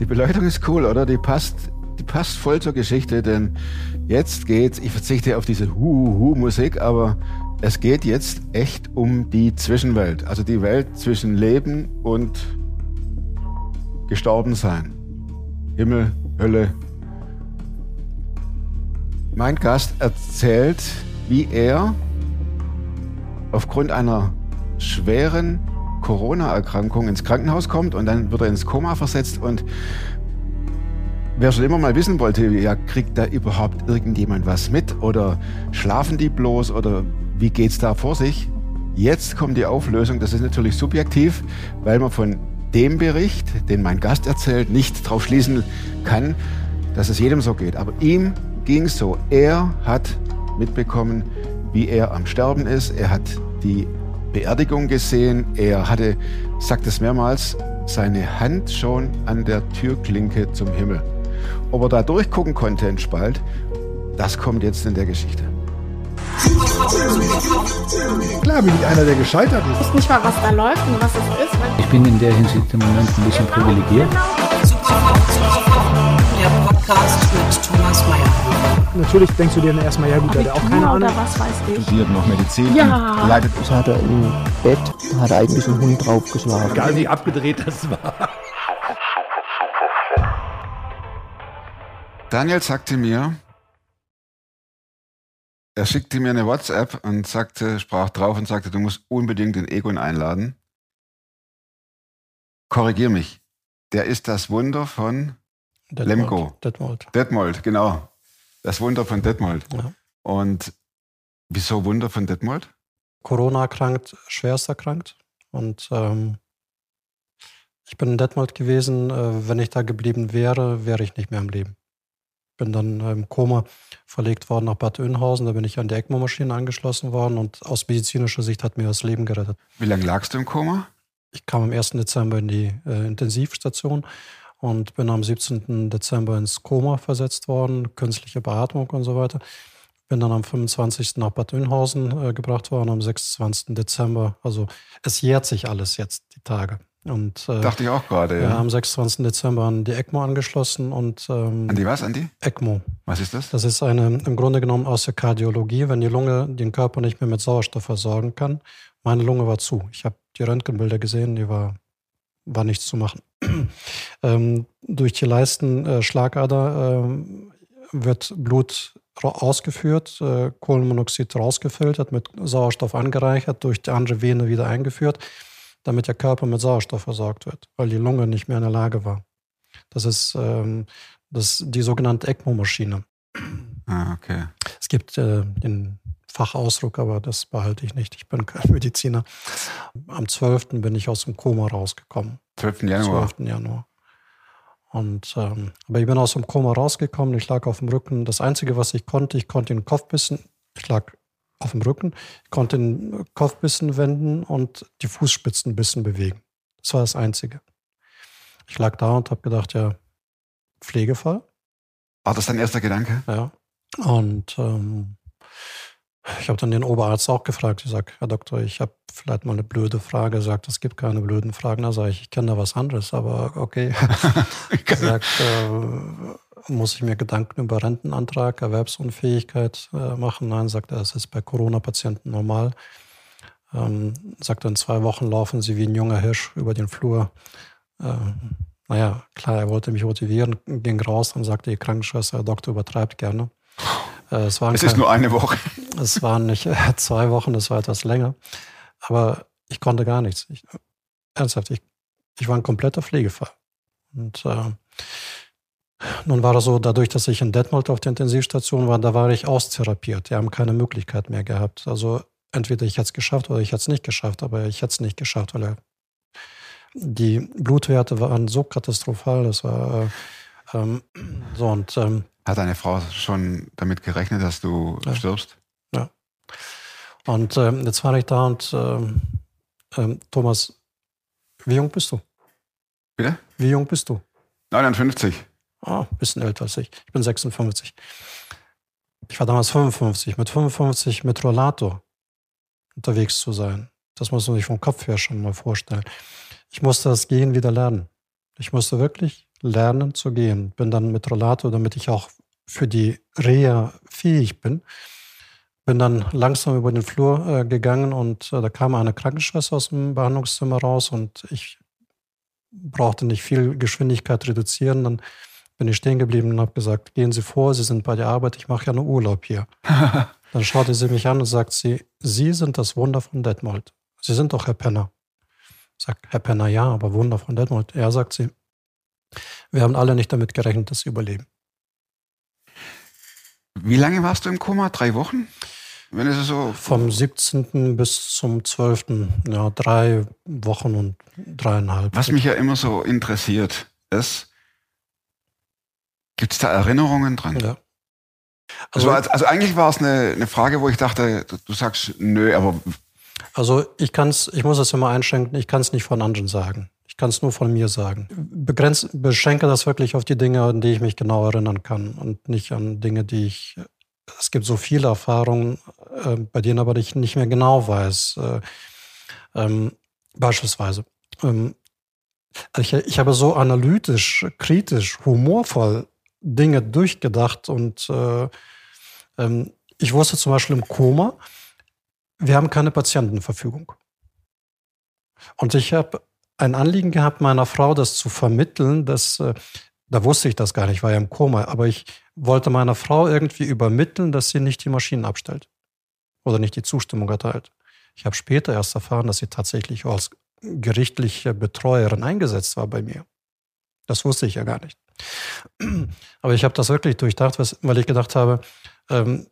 Die Beleuchtung ist cool, oder? Die passt, die passt voll zur Geschichte, denn jetzt geht's, ich verzichte auf diese Hu-Hu-Musik, aber es geht jetzt echt um die Zwischenwelt, also die Welt zwischen Leben und Gestorbensein. Himmel, Hölle. Mein Gast erzählt, wie er aufgrund einer schweren Corona-Erkrankung ins Krankenhaus kommt und dann wird er ins Koma versetzt und Wer schon immer mal wissen wollte, ja, kriegt da überhaupt irgendjemand was mit oder schlafen die bloß oder wie geht's da vor sich? Jetzt kommt die Auflösung. Das ist natürlich subjektiv, weil man von dem Bericht, den mein Gast erzählt, nicht darauf schließen kann, dass es jedem so geht. Aber ihm ging es so. Er hat mitbekommen, wie er am Sterben ist. Er hat die Beerdigung gesehen. Er hatte, sagt es mehrmals, seine Hand schon an der Türklinke zum Himmel. Ob er da durchgucken konnte in Spalt, das kommt jetzt in der Geschichte. Klar bin ich einer, der gescheitert ist. Ich weiß nicht mal, was da läuft und was es ist. Ich bin in der Hinsicht im Moment ein bisschen privilegiert. Der Podcast mit Thomas Mayer. Natürlich denkst du dir dann erstmal, ja gut, der hat auch keine Ahnung. oder was weiß ich. Studiert noch Medizin. Ja. Leidet Das hat er im Bett, hat er eigentlich einen Hund draufgeschlagen. Egal wie abgedreht das war. Daniel sagte mir, er schickte mir eine WhatsApp und sagte, sprach drauf und sagte, du musst unbedingt den Egon einladen. Korrigier mich. Der ist das Wunder von Lemgo. Detmold. Detmold, genau. Das Wunder von Detmold. Ja. Und wieso Wunder von Detmold? Corona erkrankt, schwerst erkrankt. Und ähm, ich bin in Detmold gewesen. Äh, wenn ich da geblieben wäre, wäre ich nicht mehr am Leben. Bin dann im Koma verlegt worden nach Bad Oeynhausen. Da bin ich an die ECMO-Maschine angeschlossen worden und aus medizinischer Sicht hat mir das Leben gerettet. Wie lange lagst du im Koma? Ich kam am 1. Dezember in die äh, Intensivstation und bin am 17. Dezember ins Koma versetzt worden, künstliche Beatmung und so weiter. Bin dann am 25. nach Bad Oeynhausen äh, gebracht worden, am 26. Dezember. Also es jährt sich alles jetzt, die Tage. Und äh, Dachte ich auch gerade. ja, am 26. Dezember an die ECMO angeschlossen und ähm, An die was, Andi? ECMO. Was ist das? Das ist eine im Grunde genommen aus der Kardiologie, wenn die Lunge den Körper nicht mehr mit Sauerstoff versorgen kann. Meine Lunge war zu. Ich habe die Röntgenbilder gesehen, die war, war nichts zu machen. ähm, durch die Leistenschlagader äh, Schlagader, ähm, wird Blut ausgeführt, äh, Kohlenmonoxid rausgefiltert, mit Sauerstoff angereichert, durch die andere Vene wieder eingeführt, damit der Körper mit Sauerstoff versorgt wird, weil die Lunge nicht mehr in der Lage war. Das ist ähm, das, die sogenannte ECMO-Maschine. Ah, okay. Es gibt äh, den Fachausdruck, aber das behalte ich nicht. Ich bin kein Mediziner. Am 12. bin ich aus dem Koma rausgekommen. 12. Januar. 12. Januar. Und, ähm, aber ich bin aus dem Koma rausgekommen. Ich lag auf dem Rücken. Das Einzige, was ich konnte, ich konnte den Kopfbissen, ich lag auf dem Rücken, ich konnte den Kopfbissen wenden und die Fußspitzen ein bisschen bewegen. Das war das Einzige. Ich lag da und habe gedacht, ja, Pflegefall. War das dein erster Gedanke? Ja. Und ähm, ich habe dann den Oberarzt auch gefragt. Ich sage, Herr Doktor, ich habe vielleicht mal eine blöde Frage. Er sagt, es gibt keine blöden Fragen. Da sage ich, ich kenne da was anderes, aber okay. Er sagt, äh, muss ich mir Gedanken über Rentenantrag, Erwerbsunfähigkeit äh, machen? Nein, sagt er, es ist bei Corona-Patienten normal. Ähm, sagt er, in zwei Wochen laufen sie wie ein junger Hirsch über den Flur. Ähm, naja, klar, er wollte mich motivieren, ging raus und sagte die Krankenschwester, Herr Doktor übertreibt gerne. Äh, es, Es ist nur eine Woche. es waren nicht äh, zwei Wochen, es war etwas länger. Aber ich konnte gar nichts. Ich, ernsthaft, ich, ich war ein kompletter Pflegefall. Und äh, nun war es so, dadurch, dass ich in Detmold auf der Intensivstation war, da war ich austherapiert. Die haben keine Möglichkeit mehr gehabt. Also entweder ich hätte es geschafft oder ich hätte es nicht geschafft, aber ich hätte es nicht geschafft, weil er, die Blutwerte waren so katastrophal. Das war äh, ähm, so und ähm, Hat deine Frau schon damit gerechnet, dass du Ja. stirbst? Und ähm, jetzt war ich da und ähm, ähm, Thomas, wie jung bist du? Bitte? Wie jung bist du? 59. Ah, ein bisschen älter als ich. Ich bin 56. Ich war damals 55. Mit 55 mit Rollator unterwegs zu sein. Das muss man sich vom Kopf her schon mal vorstellen. Ich musste das Gehen wieder lernen. Ich musste wirklich lernen zu gehen. Bin dann mit Rollator, damit ich auch für die Reha fähig bin, bin dann langsam über den Flur äh, gegangen und äh, da kam eine Krankenschwester aus dem Behandlungszimmer raus und ich brauchte nicht viel Geschwindigkeit reduzieren. Dann bin ich stehen geblieben und habe gesagt, gehen Sie vor, Sie sind bei der Arbeit, ich mache ja nur Urlaub hier. dann schaute sie mich an und sagt sie, Sie sind das Wunder von Detmold. Sie sind doch Herr Penner. Ich sag, Herr Penner, ja, aber Wunder von Detmold. Er sagt sie, wir haben alle nicht damit gerechnet, dass Sie überleben. Wie lange warst du im Koma? Drei Wochen? Wenn es so Vom 17. bis zum 12. Ja, drei Wochen und dreieinhalb. Was mich ja immer so interessiert, ist, gibt es da Erinnerungen dran? Ja. Also, also, also eigentlich war es eine, eine Frage, wo ich dachte, du, du sagst nö, aber Also ich kann's, ich muss es immer einschränken, ich kann es nicht von anderen sagen. Ich kann es nur von mir sagen. Begrenz, beschränke das wirklich auf die Dinge, an die ich mich genau erinnern kann und nicht an Dinge, die ich. Es gibt so viele Erfahrungen, äh, bei denen aber ich nicht mehr genau weiß. Äh, ähm, beispielsweise. Ähm, ich, ich habe so analytisch, kritisch, humorvoll Dinge durchgedacht und äh, ähm, ich wusste zum Beispiel im Koma, wir haben keine Patientenverfügung. Und ich habe ein Anliegen gehabt, meiner Frau das zu vermitteln, dass, äh, da wusste ich das gar nicht, war ja im Koma, aber ich wollte meiner Frau irgendwie übermitteln, dass sie nicht die Maschinen abstellt oder nicht die Zustimmung erteilt. Ich habe später erst erfahren, dass sie tatsächlich als gerichtliche Betreuerin eingesetzt war bei mir. Das wusste ich ja gar nicht. Aber ich habe das wirklich durchdacht, weil ich gedacht habe, ähm,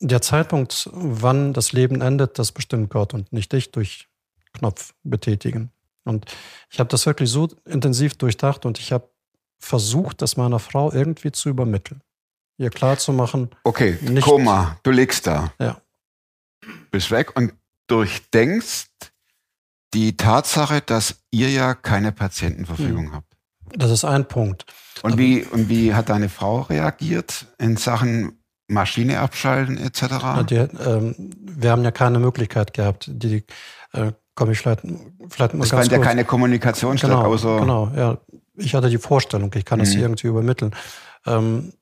der Zeitpunkt, wann das Leben endet, das bestimmt Gott und nicht ich durch Knopf betätigen. Und ich habe das wirklich so intensiv durchdacht und ich habe versucht, das meiner Frau irgendwie zu übermitteln. Ihr klarzumachen. Okay, nicht, Koma, du liegst da. Ja. Bist weg und durchdenkst die Tatsache, dass ihr ja keine Patientenverfügung Hm. habt. Das ist ein Punkt. Und Aber- wie, und wie hat deine Frau reagiert in Sachen Maschine abschalten etc.? Ja, die, ähm, wir haben ja keine Möglichkeit gehabt. Die äh, komme ich vielleicht, vielleicht mal es fand ja keine Kommunikation statt, genau, außer genau, ja. Ich hatte die Vorstellung, ich kann es Mhm. irgendwie übermitteln. Ähm,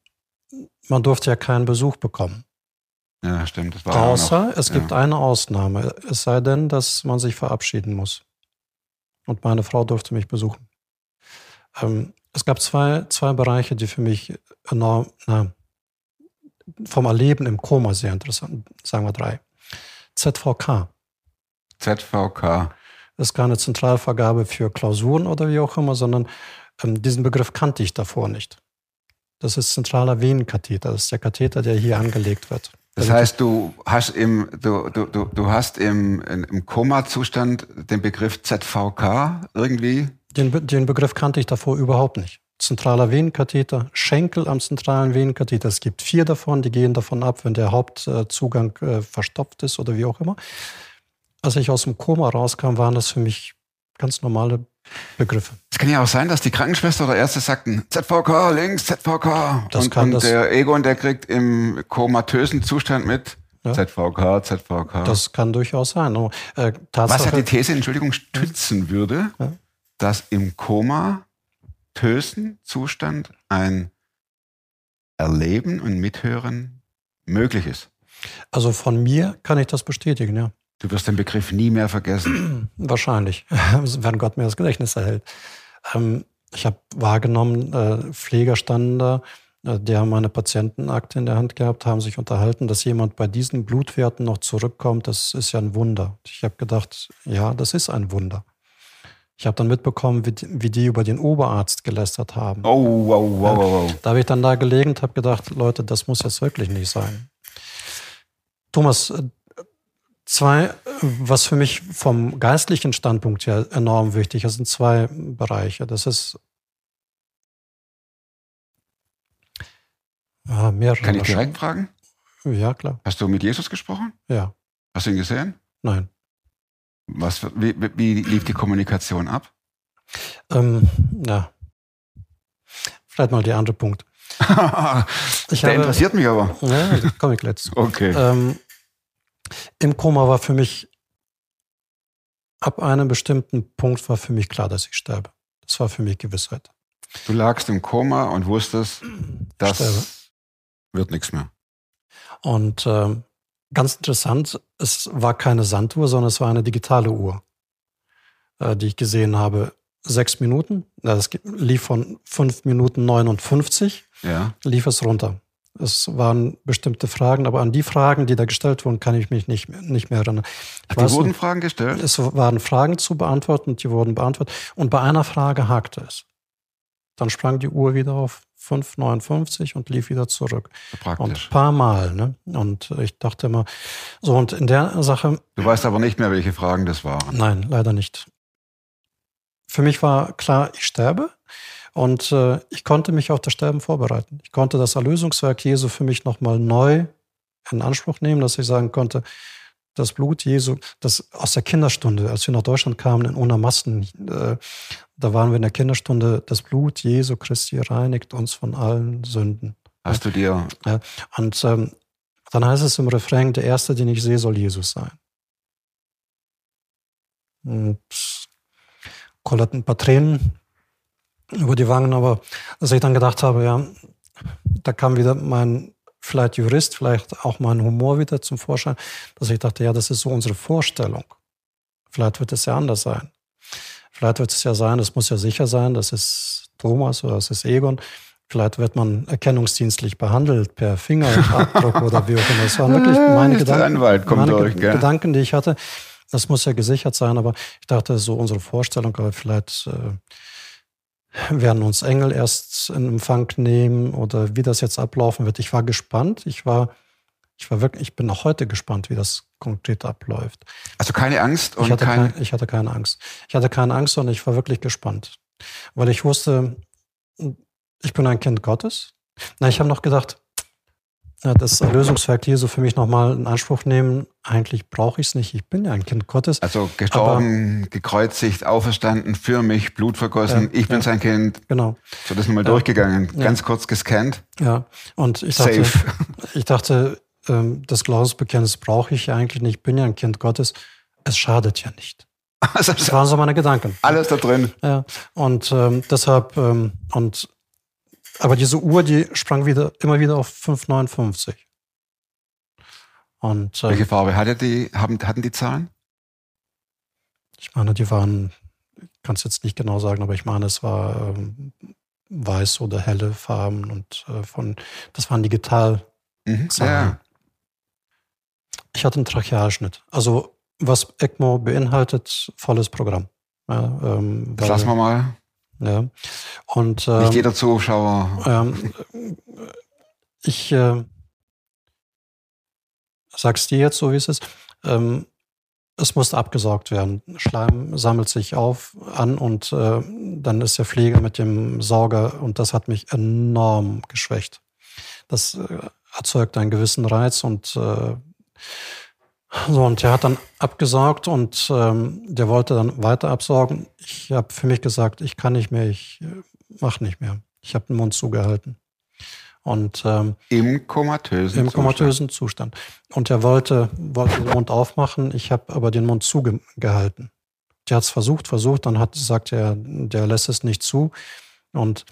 man durfte ja keinen Besuch bekommen. Ja, stimmt. Das war Außer noch, es gibt ja. eine Ausnahme. Es sei denn, dass man sich verabschieden muss. Und meine Frau durfte mich besuchen. Ähm, es gab zwei, zwei Bereiche, die für mich enorm, na, vom Erleben im Koma sehr interessant, sagen wir drei. ZVK ZVK. ist keine Zentralvergabe für Klausuren oder wie auch immer, sondern ähm, diesen Begriff kannte ich davor nicht. Das ist zentraler Venenkatheter. Das ist der Katheter, der hier angelegt wird. Das heißt, du hast im, du, du, du, du hast im, im Koma-Zustand den Begriff ZVK irgendwie. Den, den Begriff kannte ich davor überhaupt nicht. Zentraler Venenkatheter, Schenkel am zentralen Venenkatheter. Es gibt vier davon, die gehen davon ab, wenn der Hauptzugang äh, verstopft ist oder wie auch immer. Als ich aus dem Koma rauskam, waren das für mich ganz normale Begriffe. Es kann ja auch sein, dass die Krankenschwester oder Ärzte sagten, ZVK links, ZVK. Das und kann und das- der Egon, der kriegt im komatösen Zustand mit Ja. ZVK, ZVK. Das kann durchaus sein. Aber, äh, Was ja die These, Entschuldigung, stützen würde, Ja. dass im komatösen Zustand ein Erleben und Mithören möglich ist. also von mir kann ich das bestätigen, ja. Du wirst den Begriff nie mehr vergessen. Wahrscheinlich, wenn Gott mir das Gedächtnis erhält. Ähm, ich habe wahrgenommen, äh, Pfleger standen da, äh, die haben eine Patientenakte in der Hand gehabt, haben sich unterhalten, dass jemand bei diesen Blutwerten noch zurückkommt, das ist ja ein Wunder. Ich habe gedacht, ja, das ist ein Wunder. Ich habe dann mitbekommen, wie, die- wie die über den Oberarzt gelästert haben. Oh, wow, wow, wow, wow. Da habe ich dann da gelegen und habe gedacht, Leute, das muss jetzt wirklich nicht sein. Thomas, äh, zwei, äh, was für mich vom geistlichen Standpunkt her enorm wichtig ist, sind zwei Bereiche. Das ist ja, mehrere. Kann ich direkt fragen? Ja, klar. Hast du mit Jesus gesprochen? Ja, Hast du ihn gesehen? nein. Was, wie, wie- lief die Kommunikation ab? Ähm, ja. Vielleicht mal der andere Punkt. Der habe, interessiert mich aber. ja, komme ich gleich zu. Okay. Ähm, Im Koma war für mich, ab einem bestimmten Punkt war für mich klar, dass ich sterbe. Das war für mich Gewissheit. Du lagst im Koma und wusstest, das Sterbe. wird nichts mehr. Und ähm, ganz interessant, es war keine Sanduhr, sondern es war eine digitale Uhr, äh, die ich gesehen habe. Sechs Minuten, das lief von fünf Minuten 59, Ja. lief es runter. Es waren bestimmte Fragen, aber an die Fragen, die da gestellt wurden, kann ich mich nicht, mehr- nicht mehr erinnern. Ach, die wurden nur, Fragen gestellt? es waren Fragen zu beantworten und die wurden beantwortet. Und bei einer Frage hakte es. Dann sprang die Uhr wieder auf 5,59 und lief wieder zurück. Und Praktisch. ein paar Mal. Ne? Und ich dachte immer, so und in der Sache, Du weißt aber nicht mehr, welche Fragen das waren. nein, leider nicht. Für mich war klar, ich sterbe und äh, ich konnte mich auf das Sterben vorbereiten. Ich konnte das Erlösungswerk Jesu für mich nochmal neu in Anspruch nehmen, dass ich sagen konnte, das Blut Jesu, das aus der Kinderstunde, als wir nach Deutschland kamen in Unermassen, äh, da waren wir in der Kinderstunde, das Blut Jesu Christi reinigt uns von allen Sünden. Hast du dir, Ja, und ähm, dann heißt es im Refrain, der Erste, den ich sehe, soll Jesus sein. Und kullerten ein paar Tränen über die Wangen, aber dass ich dann gedacht habe, ja, da kam wieder mein vielleicht Jurist, vielleicht auch mein Humor wieder zum Vorschein, dass ich dachte, ja, das ist so unsere Vorstellung. Vielleicht wird es ja anders sein. Vielleicht wird es ja sein, es muss ja sicher sein, das ist Thomas oder das ist Egon. Vielleicht wird man erkennungsdienstlich behandelt per Fingerabdruck oder wie auch immer. Das waren wirklich meine Gedanken, meine durch? Gedanken, die ich hatte. Das muss ja gesichert sein, aber ich dachte, so unsere Vorstellung, aber vielleicht äh, werden uns Engel erst in Empfang nehmen oder wie das jetzt ablaufen wird. Ich war gespannt. Ich war, ich war wirklich, ich bin auch heute gespannt, wie das konkret abläuft. also keine Angst und Ich hatte, kein, ich hatte keine Angst. Ich hatte keine Angst, sondern ich war wirklich gespannt. Weil ich wusste, ich bin ein Kind Gottes. Na, ich habe noch gedacht, das Erlösungswerk Jesu für mich nochmal in Anspruch nehmen. Eigentlich brauche ich es nicht. Ich bin ja ein Kind Gottes. also gestorben, gekreuzigt, auferstanden, für mich, Blut vergossen, Ja, ich bin ja. sein Kind. Genau. So, das nochmal Ja. durchgegangen, Ja. ganz kurz gescannt. Ja. Und ich dachte, Safe. ich dachte, ähm, das Glaubensbekenntnis brauche ich ja eigentlich nicht. Ich bin ja ein Kind Gottes. Es schadet ja nicht. Also, Das waren so meine Gedanken. alles da drin. Ja, und ähm, deshalb, ähm, und aber diese Uhr, die sprang wieder immer wieder auf 5,59. Und Welche ähm, Farbe hatte die, haben, hatten die Zahlen? ich meine, die waren, ich kann es jetzt nicht genau sagen, aber ich meine, es war ähm, weiß oder helle Farben und äh, von, das waren digital. Mhm. Ja. Ich hatte einen Trachealschnitt. Also was ECMO beinhaltet, volles Programm. Ja, ähm, Das lassen wir mal. Ja. Und ähm, Nicht jeder Zuschauer. Ähm, ich äh, sag's dir jetzt so, wie es ist. Ähm, es muss abgesaugt werden. Schleim sammelt sich auf an und äh, dann ist der Pfleger mit dem Sauger und das hat mich enorm geschwächt. Das äh, erzeugt einen gewissen Reiz und äh, so und der hat dann abgesaugt und ähm, der wollte dann weiter absaugen. Ich habe für mich gesagt, ich kann nicht mehr, ich äh, mach nicht mehr. Ich habe den Mund zugehalten. Und ähm, Im komatösen im Zustand. komatösen Zustand. Und er wollte, wollte den Mund aufmachen, ich habe aber den Mund zugehalten. Der hat es versucht, versucht, dann hat sagt er, der lässt es nicht zu. Und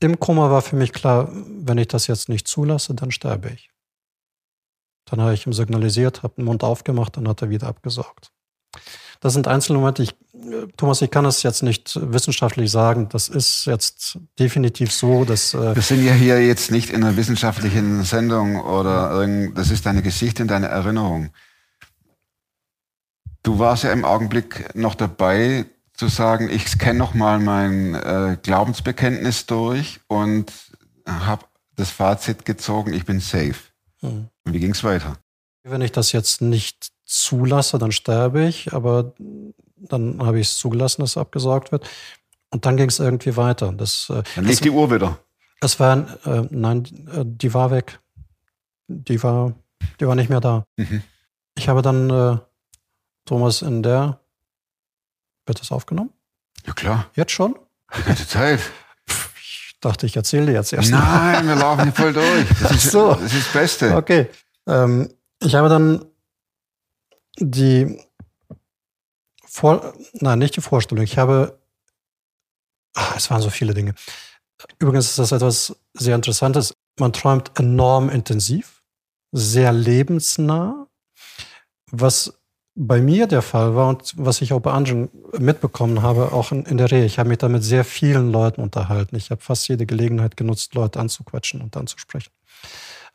im Koma war für mich klar, wenn ich das jetzt nicht zulasse, dann sterbe ich. Dann habe ich ihm signalisiert, habe den Mund aufgemacht, dann hat er wieder abgesaugt. Das sind einzelne Momente. Ich, äh, Thomas, ich kann es jetzt nicht wissenschaftlich sagen. Das ist jetzt definitiv so, dass äh, Wir sind ja hier jetzt nicht in einer wissenschaftlichen Sendung oder das ist deine Geschichte und deine Erinnerung. Du warst ja im Augenblick noch dabei zu sagen, ich scanne noch mal mein äh, Glaubensbekenntnis durch und habe das Fazit gezogen, ich bin safe. Hm. Und wie ging's weiter? Wenn ich das jetzt nicht zulasse, dann sterbe ich, aber dann habe ich es zugelassen, dass es abgesaugt wird. Und dann ging es irgendwie weiter. Das, äh, Dann das, die Uhr wieder. es war, äh, nein, äh, die war weg. Die war, die war nicht mehr da. Mhm. Ich habe dann äh, Thomas in der, wird das aufgenommen? Ja klar, Jetzt schon? die ganze Zeit. Dachte, ich erzähle dir jetzt erst. Nein, wir laufen voll durch. Das ist, Ach so. das ist das Beste. Okay. Ähm, ich habe dann die Vor nein, nicht die Vorstellung. Ich habe, ah, es waren so viele Dinge. übrigens ist das etwas sehr Interessantes. Man träumt enorm intensiv, sehr lebensnah, was bei mir der Fall war und was ich auch bei anderen mitbekommen habe, auch in, in der Rehe. Ich habe mich da mit sehr vielen Leuten unterhalten. Ich habe fast jede Gelegenheit genutzt, Leute anzuquatschen und anzusprechen.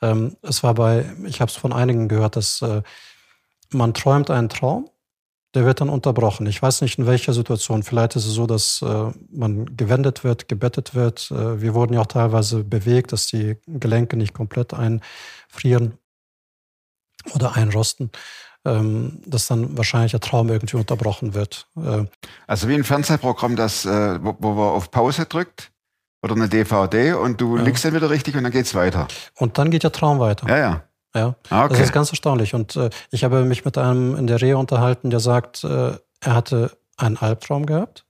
Ähm, es war bei, ich habe es von einigen gehört, dass äh, man träumt einen Traum, der wird dann unterbrochen. Ich weiß nicht in welcher Situation. Vielleicht ist es so, dass äh, man gewendet wird, gebettet wird. Äh, wir wurden ja auch teilweise bewegt, dass die Gelenke nicht komplett einfrieren oder einrosten ähm, dass dann wahrscheinlich der Traum irgendwie unterbrochen wird. Äh, also wie ein Fernsehprogramm, das, äh, wo, wo man auf Pause drückt oder eine DVD und du ja. liegst dann wieder richtig und dann geht's weiter. Und dann geht der Traum weiter. Ja, ja. Ja, ah, okay. das ist ganz erstaunlich. Und äh, ich habe mich mit einem in der Rehe unterhalten, der sagt, äh, er hatte einen Albtraum gehabt.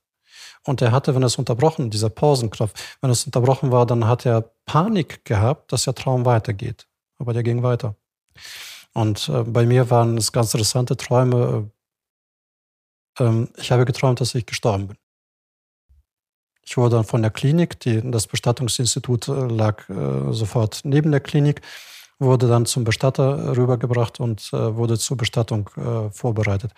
Und er hatte, wenn es unterbrochen, dieser Pausenknopf, wenn es unterbrochen war, dann hat er Panik gehabt, dass der Traum weitergeht. Aber der ging weiter. Und äh, bei mir waren es ganz interessante Träume. Äh, ähm, ich habe geträumt, dass ich gestorben bin. Ich wurde dann von der Klinik, die, das Bestattungsinstitut äh, lag äh, sofort neben der Klinik, wurde dann zum Bestatter rübergebracht und äh, wurde zur Bestattung äh, vorbereitet.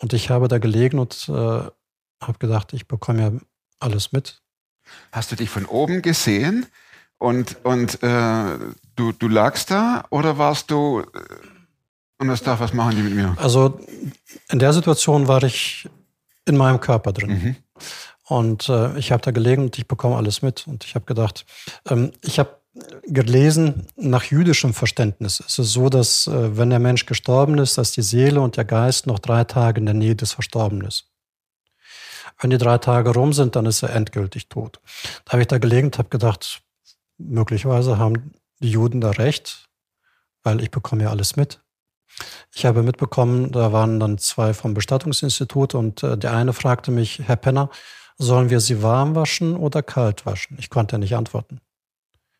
Und ich habe da gelegen und habe gedacht, ich bekomme ja alles mit. Hast du dich von oben gesehen und, und du, du lagst da oder warst du darf, was machen die mit mir? Also in der Situation war ich in meinem Körper drin. Mhm. Und äh, ich habe da gelegen und ich bekomme alles mit. Und ich habe gedacht, ähm, ich habe gelesen, nach jüdischem Verständnis ist es so, dass äh, wenn der Mensch gestorben ist, dass die Seele und der Geist noch drei Tage in der Nähe des Verstorbenen ist. Wenn die drei Tage rum sind, dann ist er endgültig tot. Da habe ich da gelegen und habe gedacht, möglicherweise haben die Juden da recht, weil ich bekomme ja alles mit. Ich habe mitbekommen, da waren dann zwei vom Bestattungsinstitut und äh, der eine fragte mich, Herr Penner, sollen wir sie warm waschen oder kalt waschen? Ich konnte nicht antworten.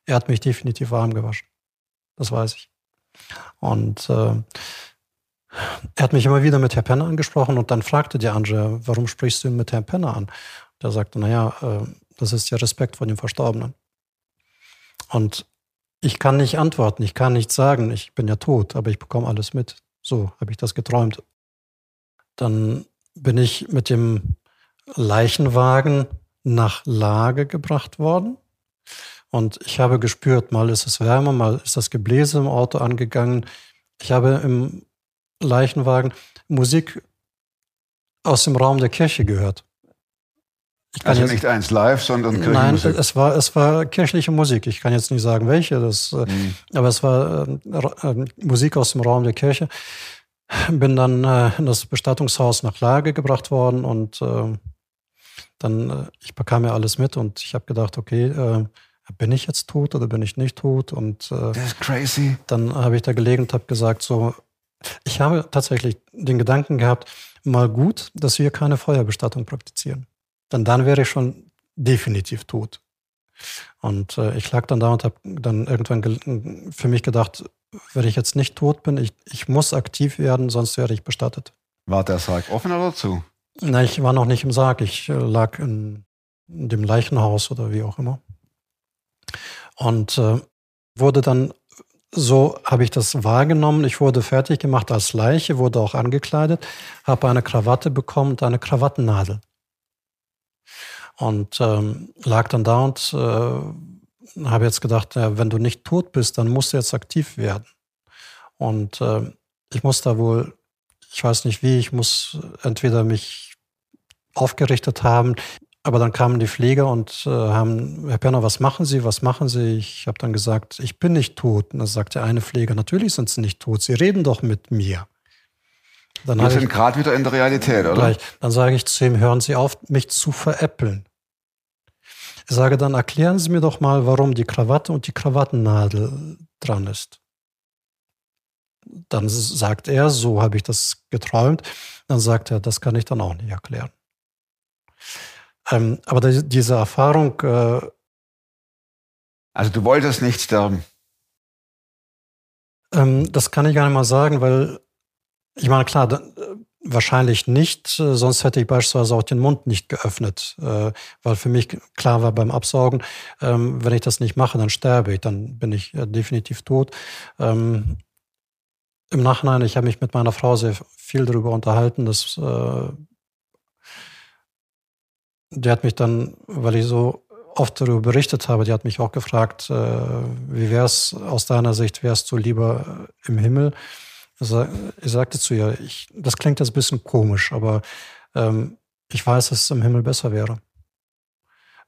Er hat mich definitiv warm gewaschen. Das weiß ich. Und äh, er hat mich immer wieder mit Herr Penner angesprochen und dann fragte der andere, warum sprichst du ihn mit Herrn Penner an? Der sagte, naja, äh, das ist ja Respekt vor dem Verstorbenen. Und ich kann nicht antworten, ich kann nichts sagen, ich bin ja tot, aber ich bekomme alles mit. So habe ich das geträumt. Dann bin ich mit dem Leichenwagen nach Lage gebracht worden. Und ich habe gespürt, mal ist es wärmer, mal ist das Gebläse im Auto angegangen. Ich habe im Leichenwagen Musik aus dem Raum der Kirche gehört also jetzt, nicht eins live, sondern Kirchenmusik. Nein, es war, es war kirchliche Musik. Ich kann jetzt nicht sagen, welche, das, mhm. aber es war äh, äh, Musik aus dem Raum der Kirche. Bin dann äh, in das Bestattungshaus nach Lage gebracht worden und äh, dann, äh, ich bekam ja alles mit und ich habe gedacht, okay, bin ich jetzt tot oder bin ich nicht tot? Und das ist crazy. Dann habe ich da gelegen und habe gesagt, so, ich habe tatsächlich den Gedanken gehabt, mal gut, dass wir keine Feuerbestattung praktizieren dann, dann wäre ich schon definitiv tot. Und äh, ich lag dann da und habe dann irgendwann für mich gedacht, wenn ich jetzt nicht tot bin, ich, ich muss aktiv werden, sonst werde ich bestattet. War der Sarg offen oder zu? Nein, ich war noch nicht im Sarg. Ich äh, lag in, in, dem Leichenhaus oder wie auch immer. Und äh, wurde dann, so habe ich das wahrgenommen, ich wurde fertig gemacht als Leiche, wurde auch angekleidet, habe eine Krawatte bekommen und eine Krawattennadel. Und ähm, lag dann da und äh, habe jetzt gedacht, ja, wenn du nicht tot bist, dann musst du jetzt aktiv werden. Und äh, ich muss da wohl, ich weiß nicht wie, ich muss entweder mich aufgerichtet haben, aber dann kamen die Pfleger und äh, haben, Herr Perner, was machen Sie, was machen Sie? Ich habe dann gesagt, ich bin nicht tot. Und dann sagt der eine Pfleger, natürlich sind Sie nicht tot, Sie reden doch mit mir. Dann Wir sind gerade wieder in der Realität, oder? Gleich. Dann sage ich zu ihm, hören Sie auf, mich zu veräppeln. Ich sage dann, erklären Sie mir doch mal, warum die Krawatte und die Krawattennadel dran ist. Dann sagt er, so habe ich das geträumt. Dann sagt er, das kann ich dann auch nicht erklären. Ähm, aber diese Erfahrung. Äh, also du wolltest nicht sterben. Ähm, das kann ich gar nicht mal sagen, weil ich meine, klar, Wahrscheinlich nicht, sonst hätte ich beispielsweise auch den Mund nicht geöffnet, äh, weil für mich klar war beim Absaugen, ähm, wenn ich das nicht mache, dann sterbe ich, dann bin ich äh, definitiv tot. Ähm, Im Nachhinein, ich habe mich mit meiner Frau sehr viel darüber unterhalten, dass äh, die hat mich dann, weil ich so oft darüber berichtet habe, die hat mich auch gefragt, wie wäre es aus deiner Sicht, wärst du lieber im Himmel? Ich sagte zu ihr, ich, das klingt jetzt ein bisschen komisch, aber ähm, ich weiß, dass es im Himmel besser wäre.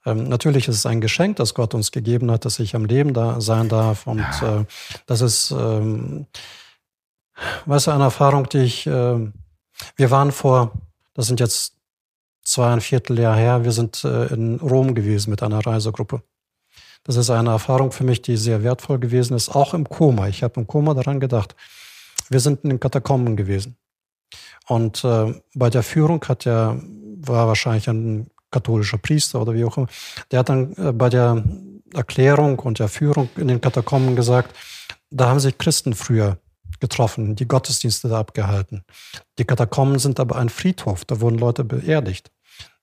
Ähm, natürlich ist es ein Geschenk, das Gott uns gegeben hat, dass ich am Leben da sein darf. Und äh, das ist, ähm, weißt du, eine Erfahrung, die ich, äh, wir waren vor, das sind jetzt zweieinviertel Jahr her, wir sind äh, in Rom gewesen mit einer Reisegruppe. Das ist eine Erfahrung für mich, die sehr wertvoll gewesen ist, auch im Koma. Ich habe im Koma daran gedacht. Wir sind in den Katakomben gewesen. Und äh, bei der Führung hat er, war wahrscheinlich ein katholischer Priester oder wie auch immer, der hat dann äh, bei der Erklärung und der Führung in den Katakomben gesagt, da haben sich Christen früher getroffen, die Gottesdienste da abgehalten. Die Katakomben sind aber ein Friedhof, da wurden Leute beerdigt.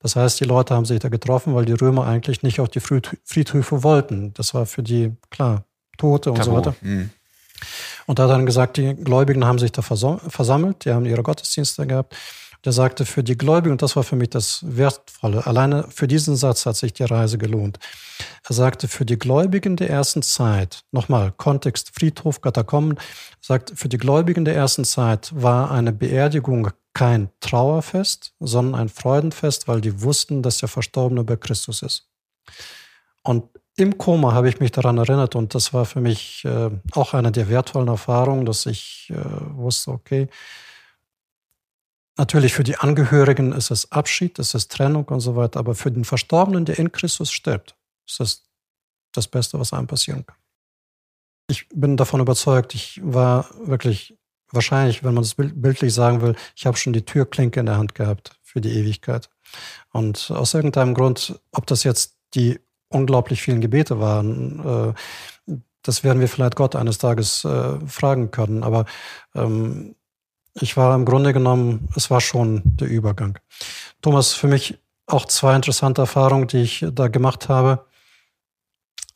Das heißt, die Leute haben sich da getroffen, weil die Römer eigentlich nicht auf die Friedhöfe wollten. Das war für die, klar, Tote und Tabu. so weiter. Mhm. Und da hat er dann gesagt, die Gläubigen haben sich da versammelt, die haben ihre Gottesdienste gehabt. Der sagte, für die Gläubigen, und das war für mich das Wertvolle, alleine für diesen Satz hat sich die Reise gelohnt. Er sagte, für die Gläubigen der ersten Zeit, nochmal, Kontext Friedhof, Katakomben, sagt, für die Gläubigen der ersten Zeit war eine Beerdigung kein Trauerfest, sondern ein Freudenfest, weil die wussten, dass der Verstorbene bei Christus ist. Und im Koma habe ich mich daran erinnert und das war für mich äh, auch eine der wertvollen Erfahrungen, dass ich äh, wusste, okay, natürlich für die Angehörigen ist es Abschied, ist es Trennung und so weiter, aber für den Verstorbenen, der in Christus stirbt, ist das das Beste, was einem passieren kann. Ich bin davon überzeugt, ich war wirklich wahrscheinlich, wenn man das bildlich sagen will, ich habe schon die Türklinke in der Hand gehabt für die Ewigkeit. Und aus irgendeinem Grund, ob das jetzt die unglaublich vielen Gebete waren. Äh, das werden wir vielleicht Gott eines Tages äh, fragen können. Aber ähm, ich war im Grunde genommen, es war schon der Übergang. Thomas, für mich auch zwei interessante Erfahrungen, die ich da gemacht habe.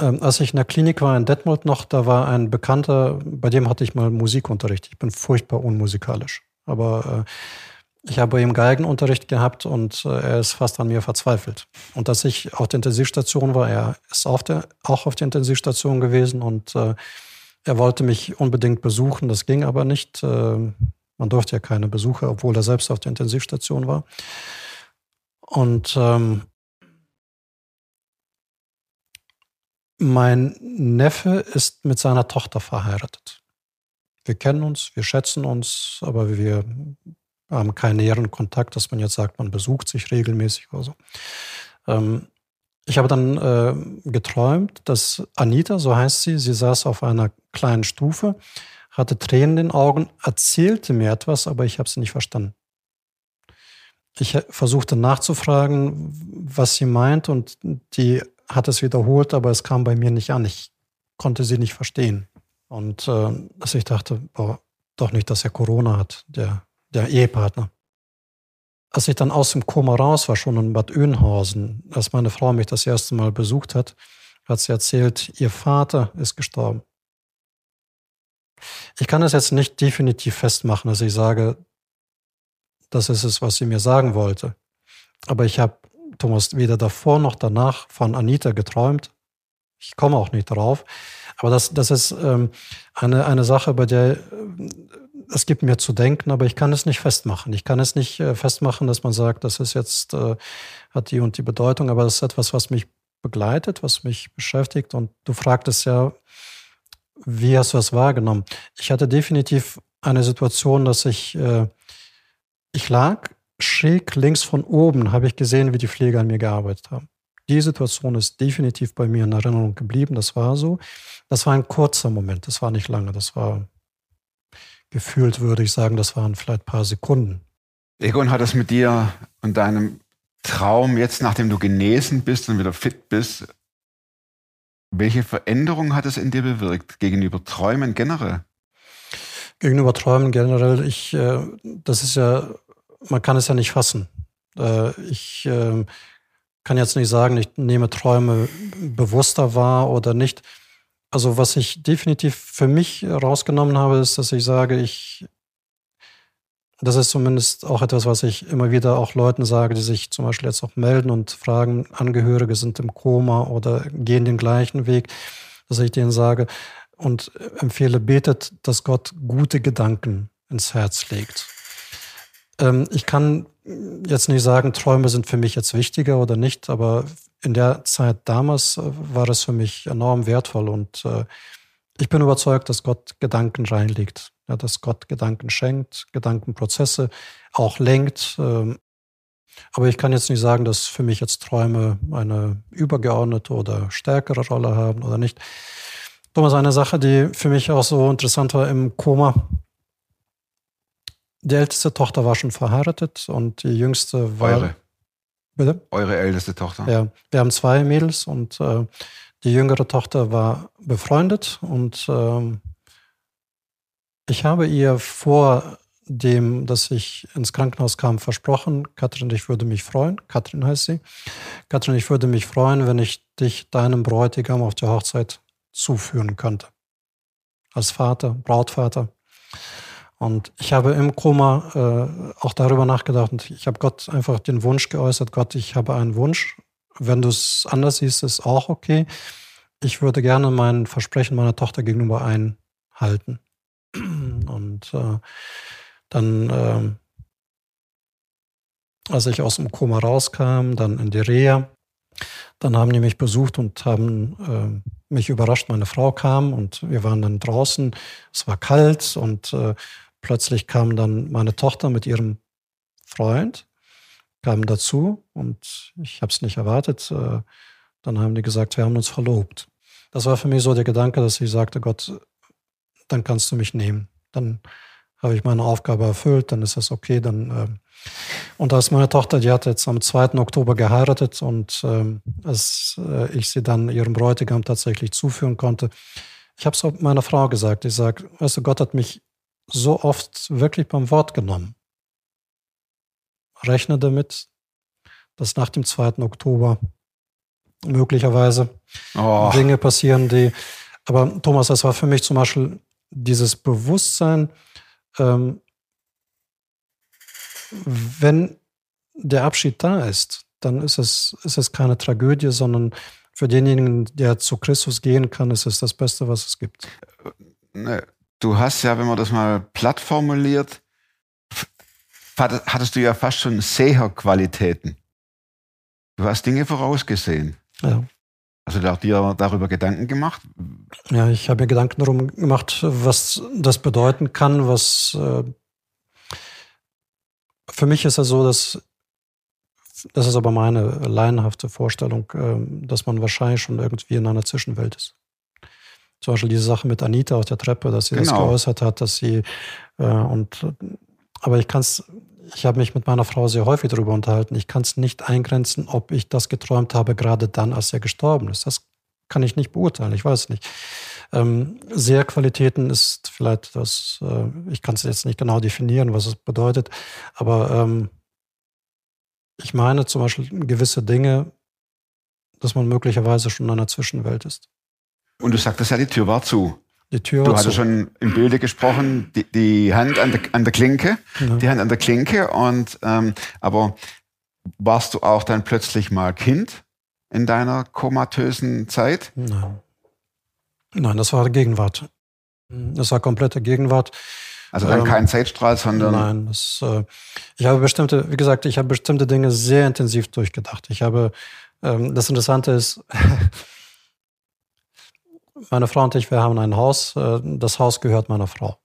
Ähm, als ich in der Klinik war in Detmold noch, da war ein Bekannter, bei dem hatte ich mal Musikunterricht. Ich bin furchtbar unmusikalisch. Aber äh, ich habe ihm Geigenunterricht gehabt und äh, er ist fast an mir verzweifelt. Und dass ich auf der Intensivstation war, er ist auf der, auch auf der Intensivstation gewesen und äh, er wollte mich unbedingt besuchen. Das ging aber nicht. Äh, man durfte ja keine Besuche, obwohl er selbst auf der Intensivstation war. Und ähm, mein Neffe ist mit seiner Tochter verheiratet. Wir kennen uns, wir schätzen uns, aber wir ähm, keinen näheren Kontakt, dass man jetzt sagt, man besucht sich regelmäßig oder so. Ähm, ich habe dann äh, geträumt, dass Anita, so heißt sie, sie saß auf einer kleinen Stufe, hatte Tränen in den Augen, erzählte mir etwas, aber ich habe sie nicht verstanden. Ich versuchte nachzufragen, was sie meint und die hat es wiederholt, aber es kam bei mir nicht an. Ich konnte sie nicht verstehen. Und äh, dass ich dachte, boah, doch nicht, dass er Corona hat, der der Ehepartner. Als ich dann aus dem Koma raus war, schon in Bad Oeynhausen, als meine Frau mich das erste Mal besucht hat, hat sie erzählt, ihr Vater ist gestorben. Ich kann das jetzt nicht definitiv festmachen, dass ich sage, das ist es, was sie mir sagen wollte. Aber ich habe, Thomas, weder davor noch danach von Anita geträumt. Ich komme auch nicht drauf. Aber das, das ist ähm, eine, eine Sache, bei der es gibt mir zu denken, aber ich kann es nicht festmachen. Ich kann es nicht äh, festmachen, dass man sagt, das ist jetzt, äh, hat die und die Bedeutung, aber das ist etwas, was mich begleitet, was mich beschäftigt. Und du fragtest ja, wie hast du das wahrgenommen? Ich hatte definitiv eine Situation, dass ich, äh, ich lag schräg links von oben, habe ich gesehen, wie die Pfleger an mir gearbeitet haben. Die Situation ist definitiv bei mir in Erinnerung geblieben. Das war so. Das war ein kurzer Moment. Das war nicht lange. Das war gefühlt würde ich sagen, das waren vielleicht ein paar Sekunden. Egon hat es mit dir und deinem Traum jetzt, nachdem du genesen bist und wieder fit bist, welche Veränderung hat es in dir bewirkt gegenüber Träumen generell? Gegenüber Träumen generell, ich, äh, das ist ja man kann es ja nicht fassen. Äh, ich äh, kann jetzt nicht sagen, ich nehme Träume bewusster wahr oder nicht. Also was ich definitiv für mich rausgenommen habe, ist, dass ich sage, ich, das ist zumindest auch etwas, was ich immer wieder auch Leuten sage, die sich zum Beispiel jetzt auch melden und fragen, Angehörige sind im Koma oder gehen den gleichen Weg, dass ich denen sage und empfehle, betet, dass Gott gute Gedanken ins Herz legt. Ähm, ich kann jetzt nicht sagen, Träume sind für mich jetzt wichtiger oder nicht, aber in der Zeit damals äh, war es für mich enorm wertvoll und äh, ich bin überzeugt, dass Gott Gedanken reinlegt, dass Gott Gedanken schenkt, Gedankenprozesse auch lenkt. Ähm, aber ich kann jetzt nicht sagen, dass für mich jetzt Träume eine übergeordnete oder stärkere Rolle haben oder nicht. Thomas, eine Sache, die für mich auch so interessant war im Koma, die älteste Tochter war schon verheiratet und die jüngste war. Eure. Bitte? Eure älteste Tochter. Ja, wir haben zwei Mädels und äh, die jüngere Tochter war befreundet und äh, ich habe ihr vor dem, dass ich ins Krankenhaus kam, versprochen, Katrin, ich würde mich freuen, Katrin heißt sie, Katrin, ich würde mich freuen, wenn ich dich deinem Bräutigam auf der Hochzeit zuführen könnte. Als Vater, Brautvater. Und ich habe im Koma äh, auch darüber nachgedacht und ich habe Gott einfach den Wunsch geäußert, Gott, ich habe einen Wunsch. Wenn du es anders siehst, ist auch okay. Ich würde gerne mein Versprechen meiner Tochter gegenüber einhalten. Und äh, dann, äh, als ich aus dem Koma rauskam, dann in die Reha, dann haben die mich besucht und haben äh, mich überrascht. Meine Frau kam und wir waren dann draußen. Es war kalt und äh, plötzlich kam dann meine Tochter mit ihrem Freund, kam dazu und ich habe es nicht erwartet. Äh, dann haben die gesagt, wir haben uns verlobt. Das war für mich so der Gedanke, dass ich sagte, Gott, dann kannst du mich nehmen. Dann habe ich meine Aufgabe erfüllt, dann ist das okay. Dann, äh und als meine Tochter, die hat jetzt am 2. Oktober geheiratet und äh, als äh, ich sie dann ihrem Bräutigam tatsächlich zuführen konnte, ich habe es meiner Frau gesagt. Ich sage, weißt du, Gott hat mich so oft wirklich beim Wort genommen. Rechne damit, dass nach dem 2. Oktober möglicherweise oh. Dinge passieren, die. Aber Thomas, das war für mich zum Beispiel dieses Bewusstsein, ähm, wenn der Abschied da ist, dann ist es, ist es keine Tragödie, sondern für denjenigen, der zu Christus gehen kann, ist es das Beste, was es gibt. Ne, du hast ja, wenn man das mal platt formuliert, hattest du ja fast schon Seherqualitäten. Du hast Dinge vorausgesehen. Ja. Also du dir darüber Gedanken gemacht? Ja, ich habe mir Gedanken darum gemacht, was das bedeuten kann, was äh, für mich ist es so, dass das ist aber meine laienhafte Vorstellung, äh, dass man wahrscheinlich schon irgendwie in einer Zwischenwelt ist. Zum Beispiel diese Sache mit Anita aus der Treppe, dass sie genau. das geäußert hat, dass sie äh, und aber ich kann es, ich habe mich mit meiner Frau sehr häufig darüber unterhalten. Ich kann es nicht eingrenzen, ob ich das geträumt habe, gerade dann, als er gestorben ist. Das kann ich nicht beurteilen, ich weiß nicht. Ähm, Seherqualitäten ist vielleicht das, äh, ich kann es jetzt nicht genau definieren, was es bedeutet, aber ähm, ich meine zum Beispiel gewisse Dinge, dass man möglicherweise schon in einer Zwischenwelt ist. Und du sagtest ja, die Tür war zu. Die Tür du war hattest schon im Bilde gesprochen, die, die Hand an der, an der Klinke, ja. die Hand an der Klinke. Und ähm, aber warst du auch dann plötzlich mal Kind in deiner komatösen Zeit? Nein. Nein, das war Gegenwart. Das war komplette Gegenwart. Also dann ähm, kein Zeitstrahl, sondern. Nein, das, äh, ich habe bestimmte, wie gesagt, ich habe bestimmte Dinge sehr intensiv durchgedacht. Ich habe, ähm, das Interessante ist, meine Frau und ich, wir haben ein Haus. Äh, das Haus gehört meiner Frau.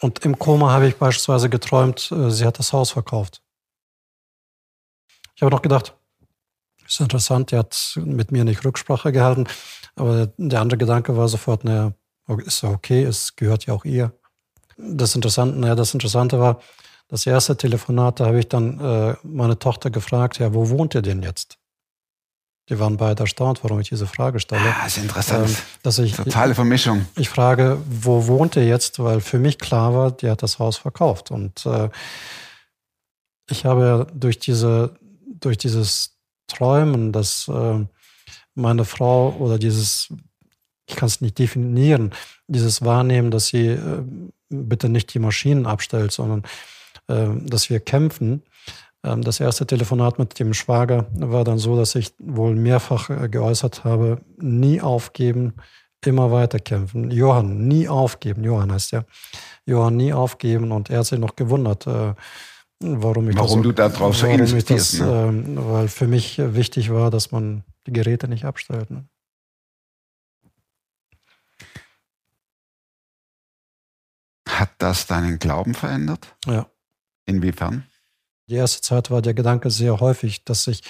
Und im Koma habe ich beispielsweise geträumt, äh, sie hat das Haus verkauft. Ich habe noch gedacht, ist interessant, die hat mit mir nicht Rücksprache gehalten. Aber der andere Gedanke war sofort, naja, ist ja okay, es gehört ja auch ihr. Das Interessante, naja, das Interessante war, das erste Telefonat, da habe ich dann äh, meine Tochter gefragt, ja, wo wohnt ihr denn jetzt? Die waren beide erstaunt, warum ich diese Frage stelle. Ah, ist interessant. Ähm, dass ich, Totale Vermischung. Ich, ich, frage, wo wohnt ihr jetzt? Weil für mich klar war, die hat das Haus verkauft. Und äh, ich habe ja durch diese, durch dieses Träumen, dass äh, meine Frau oder dieses, ich kann es nicht definieren, dieses Wahrnehmen, dass sie äh, bitte nicht die Maschinen abstellt, sondern äh, dass wir kämpfen. Ähm, das erste Telefonat mit dem Schwager war dann so, dass ich wohl mehrfach äh, geäußert habe, nie aufgeben, immer weiter kämpfen. Johann, nie aufgeben. Johann heißt ja. Johann, nie aufgeben. Und er hat sich noch gewundert, äh, warum ich warum das, du da drauf so insistierst. Das, ne? äh, weil für mich wichtig war, dass man die Geräte nicht abstellt. Ne? Hat das deinen Glauben verändert? Ja. Inwiefern? Die erste Zeit war der Gedanke sehr häufig, dass ich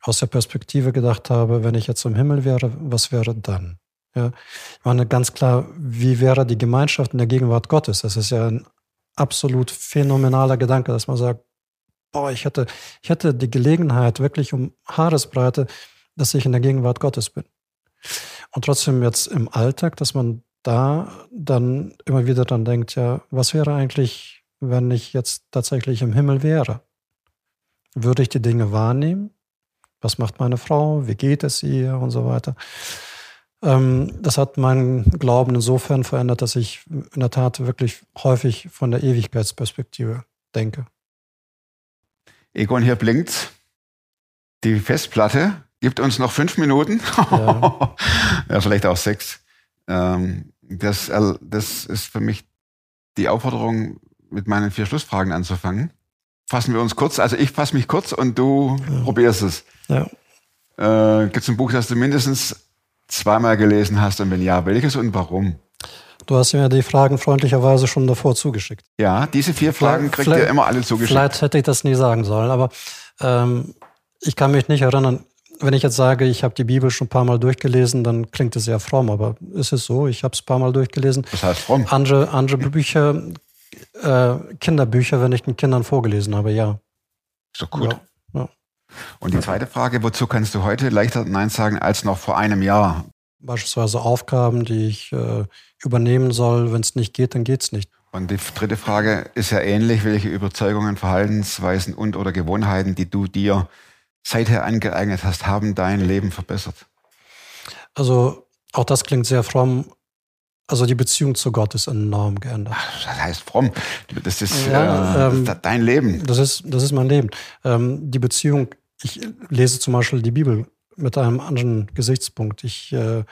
aus der Perspektive gedacht habe, wenn ich jetzt im Himmel wäre, was wäre dann? Ja, ich meine ganz klar, wie wäre die Gemeinschaft in der Gegenwart Gottes? Das ist ja ein absolut phänomenaler Gedanke, dass man sagt, boah, ich hätte, ich hätte die Gelegenheit wirklich um Haaresbreite, dass ich in der Gegenwart Gottes bin. Und trotzdem jetzt im Alltag, dass man da dann immer wieder dann denkt, ja, was wäre eigentlich, wenn ich jetzt tatsächlich im Himmel wäre? Würde ich die Dinge wahrnehmen? Was macht meine Frau? Wie geht es ihr? Und so weiter. Ähm, das hat meinen Glauben insofern verändert, dass ich in der Tat wirklich häufig von der Ewigkeitsperspektive denke. Egon, hier blinkt die Festplatte. Gibt uns noch fünf Minuten. Ja, ja vielleicht auch sechs. Ähm, das, das ist für mich die Aufforderung, mit meinen vier Schlussfragen anzufangen. Fassen wir uns kurz. Also ich fasse mich kurz und du ja. probierst es. Ja. Äh, Gibt es ein Buch, das du mindestens zweimal gelesen hast und wenn ja, welches und warum? Du hast mir die Fragen freundlicherweise schon davor zugeschickt. Ja, diese vier Fragen kriegt ihr immer alle zugeschickt. Vielleicht hätte ich das nie sagen sollen, aber ähm, ich kann mich nicht erinnern, wenn ich jetzt sage, ich habe die Bibel schon ein paar Mal durchgelesen, dann klingt es sehr fromm, aber ist es so? Ich habe es ein paar Mal durchgelesen. Das heißt fromm. Andere, andere Bücher, äh, Kinderbücher, wenn ich den Kindern vorgelesen habe, ja. Ist doch gut. Ja, ja. Und die zweite Frage, wozu kannst du heute leichter Nein sagen als noch vor einem Jahr? Beispielsweise Aufgaben, die ich äh, übernehmen soll. Wenn es nicht geht, dann geht es nicht. Und die dritte Frage ist ja ähnlich. Welche Überzeugungen, Verhaltensweisen und oder Gewohnheiten, die du dir seither angeeignet hast, haben dein Leben verbessert? Also auch das klingt sehr fromm. Also die Beziehung zu Gott ist enorm geändert. Das heißt fromm. Das ist, ja, äh, ähm, das ist dein Leben. Das ist, das ist mein Leben. Ähm, die Beziehung, ich lese zum Beispiel die Bibel mit einem anderen Gesichtspunkt. Ich äh,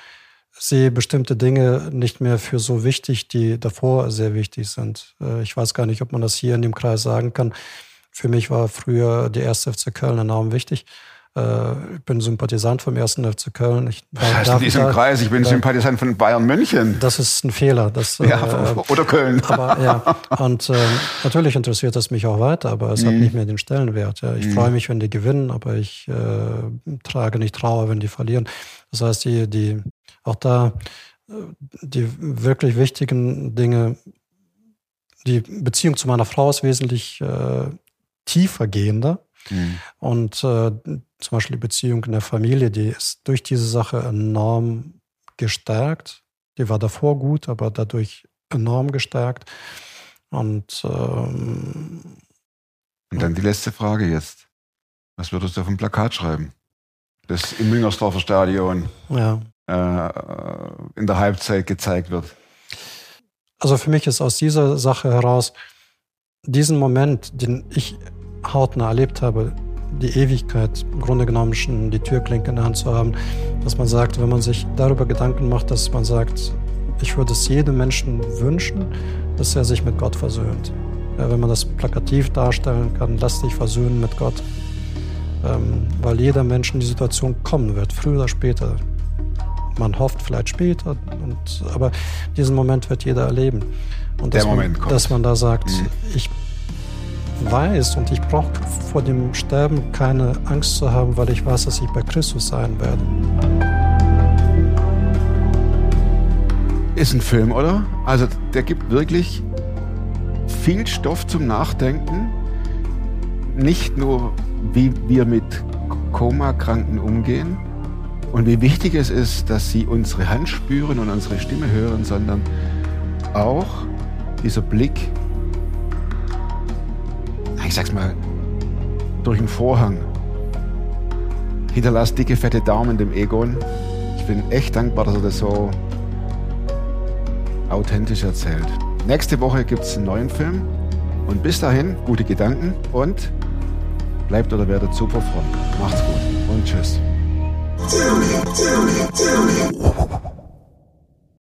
sehe bestimmte Dinge nicht mehr für so wichtig, die davor sehr wichtig sind. Äh, ich weiß gar nicht, ob man das hier in dem Kreis sagen kann. Für mich war früher die erste FC Köln enorm wichtig. Äh, ich bin Sympathisant vom ersten FC Köln. Ich, Was heißt in diesem Kreis? Ich bin da, Sympathisant von Bayern München. Das ist ein Fehler. Das, ja, äh, oder Köln. Aber ja, und äh, natürlich interessiert das mich auch weiter, aber es mhm. hat nicht mehr den Stellenwert. Ja. Ich mhm. freue mich, wenn die gewinnen, aber ich äh, trage nicht Trauer, wenn die verlieren. Das heißt, die, die auch da äh, die wirklich wichtigen Dinge, die Beziehung zu meiner Frau ist wesentlich äh, tiefergehender. Mhm. Und äh, zum Beispiel die Beziehung in der Familie, die ist durch diese Sache enorm gestärkt. Die war davor gut, aber dadurch enorm gestärkt. Und, ähm, Und dann die letzte Frage jetzt. Was würdest du auf dem Plakat schreiben? Das im Müngersdorfer Stadion ja. äh, in der Halbzeit gezeigt wird. Also für mich ist aus dieser Sache heraus diesen Moment, den ich hautnah erlebt habe, die Ewigkeit im Grunde genommen schon die Türklinke in der Hand zu haben, dass man sagt, wenn man sich darüber Gedanken macht, dass man sagt, ich würde es jedem Menschen wünschen, dass er sich mit Gott versöhnt. Ja, wenn man das plakativ darstellen kann, lass dich versöhnen mit Gott. Ähm, weil jeder Mensch in die Situation kommen wird, früher oder später. Man hofft vielleicht später, und, aber diesen Moment wird jeder erleben. Und Der Moment man, kommt. Dass man da sagt, mhm. ich weiß und ich brauche vor dem Sterben keine Angst zu haben, weil ich weiß, dass ich bei Christus sein werde. Ist ein Film, oder? Also der gibt wirklich viel Stoff zum Nachdenken. Nicht nur, wie wir mit Koma-Kranken umgehen und wie wichtig es ist, dass sie unsere Hand spüren und unsere Stimme hören, sondern auch dieser Blick ich sag's mal, durch den Vorhang. Hinterlasst dicke, fette Daumen dem Egon. Ich bin echt dankbar, dass er das so authentisch erzählt. Nächste Woche gibt es einen neuen Film. Und bis dahin, gute Gedanken und bleibt oder werdet super fromm. Macht's gut und tschüss.